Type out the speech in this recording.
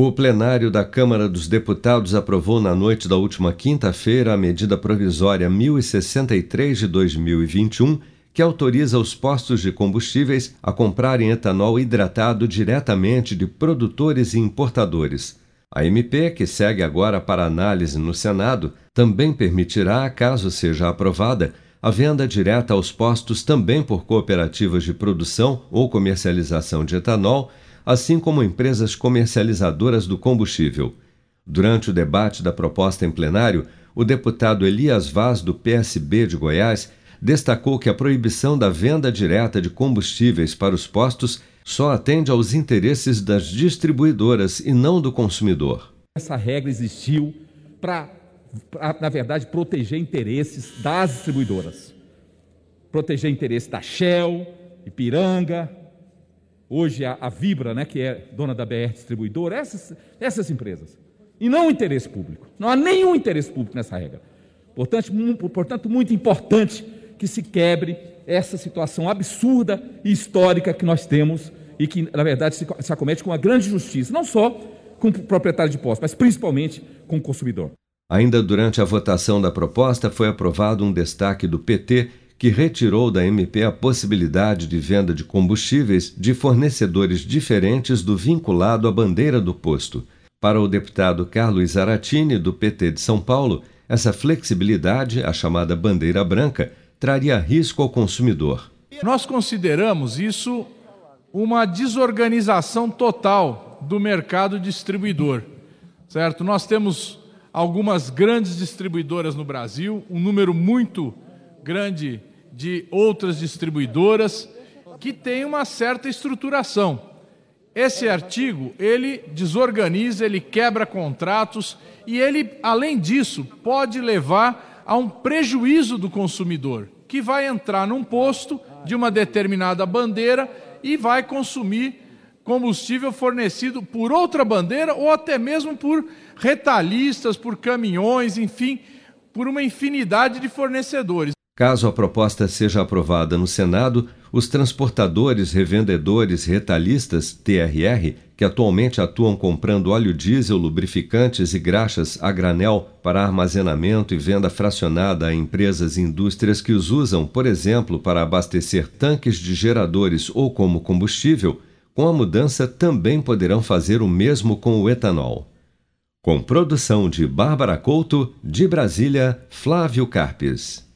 O plenário da Câmara dos Deputados aprovou na noite da última quinta-feira a medida provisória 1063 de 2021, que autoriza os postos de combustíveis a comprarem etanol hidratado diretamente de produtores e importadores. A MP, que segue agora para análise no Senado, também permitirá, caso seja aprovada, a venda direta aos postos também por cooperativas de produção ou comercialização de etanol, assim como empresas comercializadoras do combustível. Durante o debate da proposta em plenário, o deputado Elias Vaz, do PSB de Goiás, destacou que a proibição da venda direta de combustíveis para os postos só atende aos interesses das distribuidoras e não do consumidor. Essa regra existiu para na verdade, proteger interesses das distribuidoras. Proteger interesses da Shell, Ipiranga, hoje a, a, Vibra, né, que é dona da BR Distribuidora, essas, essas empresas. E não o interesse público. Não há nenhum interesse público nessa regra. Portanto, portanto, muito importante que se quebre essa situação absurda e histórica que nós temos e que, na verdade, se, se acomete com uma grande justiça, não só com o proprietário de posse, mas principalmente com o consumidor. Ainda durante a votação da proposta, foi aprovado um destaque do PT que retirou da MP a possibilidade de venda de combustíveis de fornecedores diferentes do vinculado à bandeira do posto. Para o deputado Carlos Zaratini, do PT de São Paulo, essa flexibilidade, a chamada bandeira branca, traria risco ao consumidor. Nós consideramos isso uma desorganização total do mercado distribuidor. Certo? Nós temos algumas grandes distribuidoras no Brasil, um número muito grande de outras distribuidoras que tem uma certa estruturação. Esse artigo, ele desorganiza, ele quebra contratos e ele, além disso, pode levar a um prejuízo do consumidor, que vai entrar num posto de uma determinada bandeira e vai consumir combustível fornecido por outra bandeira ou até mesmo por retalhistas, por caminhões, enfim, por uma infinidade de fornecedores. Caso a proposta seja aprovada no Senado, os transportadores, revendedores, retalhistas, TRR, que atualmente atuam comprando óleo diesel, lubrificantes e graxas a granel para armazenamento e venda fracionada a empresas e indústrias que os usam, por exemplo, para abastecer tanques de geradores ou como combustível, com a mudança também poderão fazer o mesmo com o etanol. Com produção de Bárbara Couto, de Brasília, Flávio Carpes.